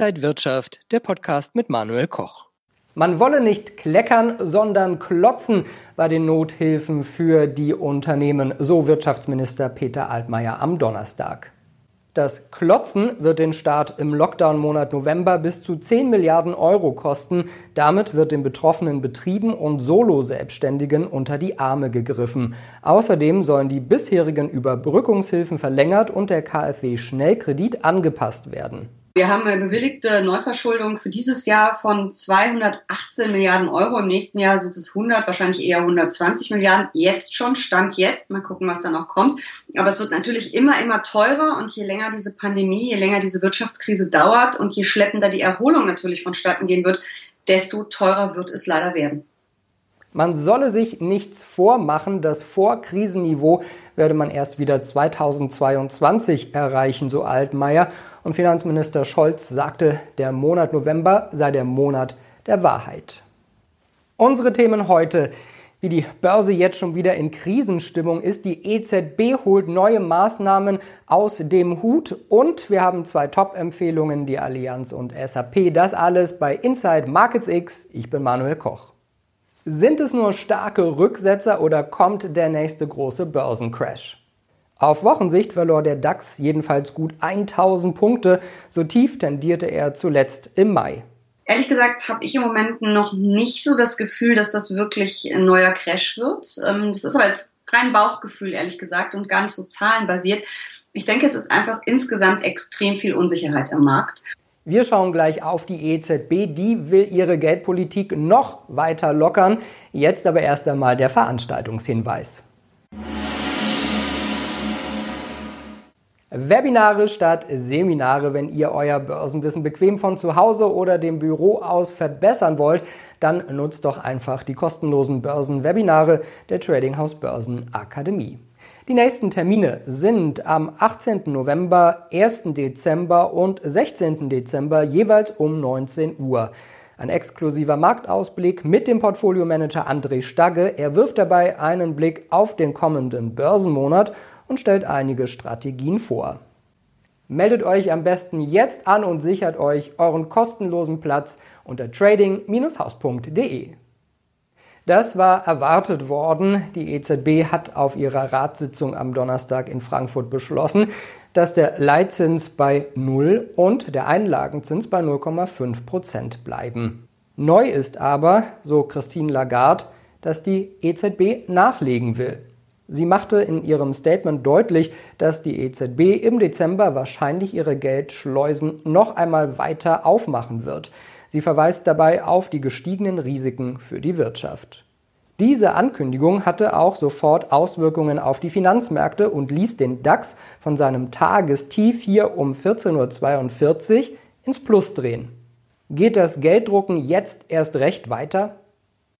Inside Wirtschaft, der Podcast mit Manuel Koch. Man wolle nicht kleckern, sondern klotzen bei den Nothilfen für die Unternehmen, so Wirtschaftsminister Peter Altmaier am Donnerstag. Das Klotzen wird den Staat im Lockdown-Monat November bis zu 10 Milliarden Euro kosten. Damit wird den betroffenen Betrieben und Solo-Selbstständigen unter die Arme gegriffen. Außerdem sollen die bisherigen Überbrückungshilfen verlängert und der KfW-Schnellkredit angepasst werden. Wir haben eine bewilligte Neuverschuldung für dieses Jahr von 218 Milliarden Euro. Im nächsten Jahr sind es 100, wahrscheinlich eher 120 Milliarden. Jetzt schon, Stand jetzt. Mal gucken, was da noch kommt. Aber es wird natürlich immer, immer teurer. Und je länger diese Pandemie, je länger diese Wirtschaftskrise dauert und je schleppender die Erholung natürlich vonstatten gehen wird, desto teurer wird es leider werden. Man solle sich nichts vormachen, das Vorkrisenniveau werde man erst wieder 2022 erreichen, so Altmaier. Und Finanzminister Scholz sagte, der Monat November sei der Monat der Wahrheit. Unsere Themen heute. Wie die Börse jetzt schon wieder in Krisenstimmung ist, die EZB holt neue Maßnahmen aus dem Hut und wir haben zwei Top-Empfehlungen, die Allianz und SAP. Das alles bei Inside Markets X. Ich bin Manuel Koch. Sind es nur starke Rücksetzer oder kommt der nächste große Börsencrash? Auf Wochensicht verlor der DAX jedenfalls gut 1000 Punkte, so tief tendierte er zuletzt im Mai. Ehrlich gesagt habe ich im Moment noch nicht so das Gefühl, dass das wirklich ein neuer Crash wird. Ähm, das ist aber jetzt rein Bauchgefühl, ehrlich gesagt, und gar nicht so zahlenbasiert. Ich denke, es ist einfach insgesamt extrem viel Unsicherheit im Markt. Wir schauen gleich auf die EZB. Die will ihre Geldpolitik noch weiter lockern. Jetzt aber erst einmal der Veranstaltungshinweis. Webinare statt Seminare. Wenn ihr euer Börsenwissen bequem von zu Hause oder dem Büro aus verbessern wollt, dann nutzt doch einfach die kostenlosen Börsenwebinare der Trading House Börsen Akademie. Die nächsten Termine sind am 18. November, 1. Dezember und 16. Dezember jeweils um 19 Uhr. Ein exklusiver Marktausblick mit dem Portfoliomanager André Stagge. Er wirft dabei einen Blick auf den kommenden Börsenmonat und stellt einige Strategien vor. Meldet euch am besten jetzt an und sichert euch euren kostenlosen Platz unter trading-haus.de. Das war erwartet worden. Die EZB hat auf ihrer Ratssitzung am Donnerstag in Frankfurt beschlossen, dass der Leitzins bei 0 und der Einlagenzins bei 0,5 Prozent bleiben. Neu ist aber, so Christine Lagarde, dass die EZB nachlegen will. Sie machte in ihrem Statement deutlich, dass die EZB im Dezember wahrscheinlich ihre Geldschleusen noch einmal weiter aufmachen wird. Sie verweist dabei auf die gestiegenen Risiken für die Wirtschaft. Diese Ankündigung hatte auch sofort Auswirkungen auf die Finanzmärkte und ließ den DAX von seinem Tagestief hier um 14.42 Uhr ins Plus drehen. Geht das Gelddrucken jetzt erst recht weiter?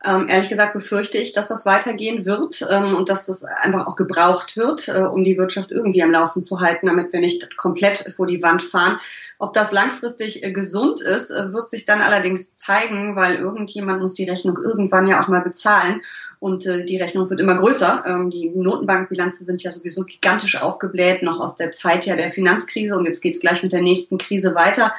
Ähm, ehrlich gesagt befürchte ich, dass das weitergehen wird ähm, und dass das einfach auch gebraucht wird, äh, um die Wirtschaft irgendwie am Laufen zu halten, damit wir nicht komplett vor die Wand fahren. Ob das langfristig äh, gesund ist, äh, wird sich dann allerdings zeigen, weil irgendjemand muss die Rechnung irgendwann ja auch mal bezahlen und äh, die Rechnung wird immer größer. Ähm, die Notenbankbilanzen sind ja sowieso gigantisch aufgebläht, noch aus der Zeit ja der Finanzkrise und jetzt geht's gleich mit der nächsten Krise weiter.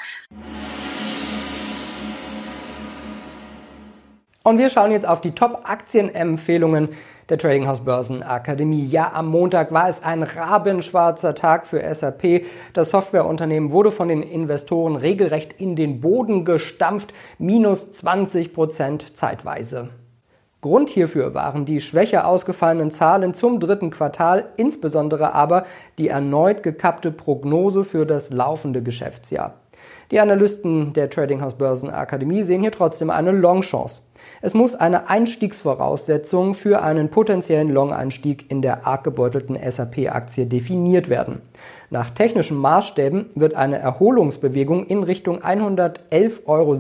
Und wir schauen jetzt auf die Top-Aktienempfehlungen der Trading House Börsen Akademie. Ja, am Montag war es ein rabenschwarzer Tag für SAP. Das Softwareunternehmen wurde von den Investoren regelrecht in den Boden gestampft, minus 20 Prozent zeitweise. Grund hierfür waren die schwächer ausgefallenen Zahlen zum dritten Quartal, insbesondere aber die erneut gekappte Prognose für das laufende Geschäftsjahr. Die Analysten der Trading House Börsen Akademie sehen hier trotzdem eine Longchance. Es muss eine Einstiegsvoraussetzung für einen potenziellen Long-Einstieg in der arg gebeutelten SAP-Aktie definiert werden. Nach technischen Maßstäben wird eine Erholungsbewegung in Richtung 111,17 Euro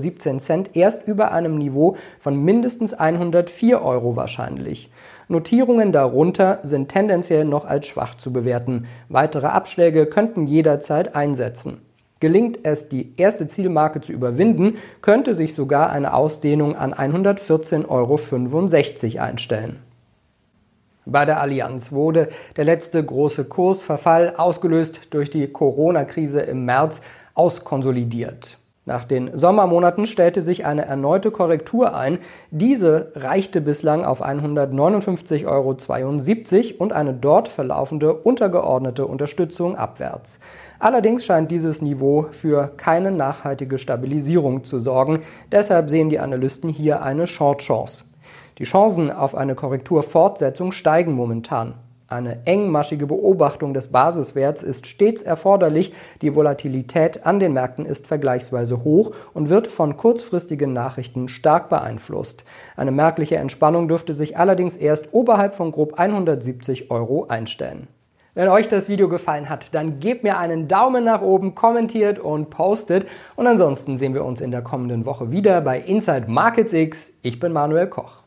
erst über einem Niveau von mindestens 104 Euro wahrscheinlich. Notierungen darunter sind tendenziell noch als schwach zu bewerten. Weitere Abschläge könnten jederzeit einsetzen. Gelingt es, die erste Zielmarke zu überwinden, könnte sich sogar eine Ausdehnung an 114,65 Euro einstellen. Bei der Allianz wurde der letzte große Kursverfall, ausgelöst durch die Corona-Krise im März, auskonsolidiert. Nach den Sommermonaten stellte sich eine erneute Korrektur ein. Diese reichte bislang auf 159,72 Euro und eine dort verlaufende untergeordnete Unterstützung abwärts. Allerdings scheint dieses Niveau für keine nachhaltige Stabilisierung zu sorgen. Deshalb sehen die Analysten hier eine Short-Chance. Die Chancen auf eine Korrekturfortsetzung steigen momentan. Eine engmaschige Beobachtung des Basiswerts ist stets erforderlich. Die Volatilität an den Märkten ist vergleichsweise hoch und wird von kurzfristigen Nachrichten stark beeinflusst. Eine merkliche Entspannung dürfte sich allerdings erst oberhalb von grob 170 Euro einstellen. Wenn euch das Video gefallen hat, dann gebt mir einen Daumen nach oben, kommentiert und postet. Und ansonsten sehen wir uns in der kommenden Woche wieder bei Inside Markets X. Ich bin Manuel Koch.